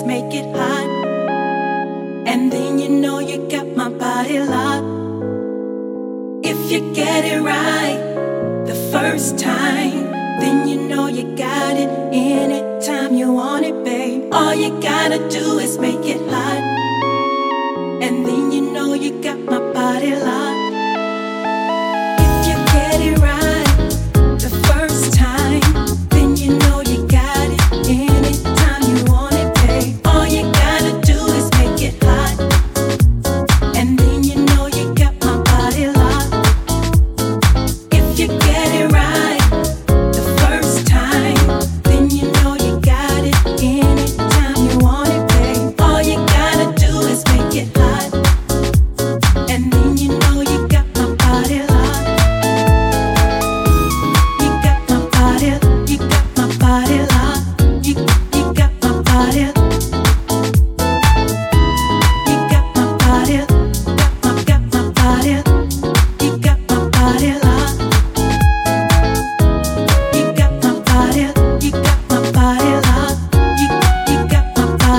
just make it hot. And then you know you got my body locked. If you get it right the first time, then you know you got it anytime you want it, babe. All you gotta do is make it hot. And then you know you got my body locked.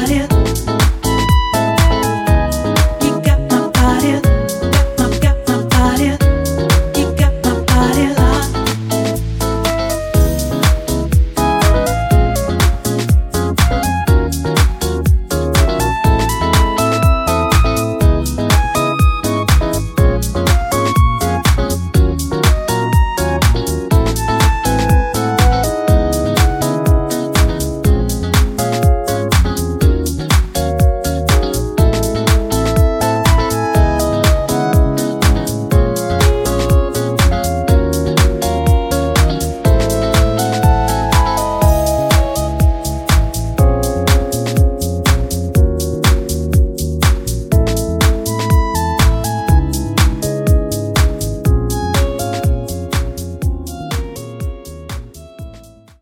What if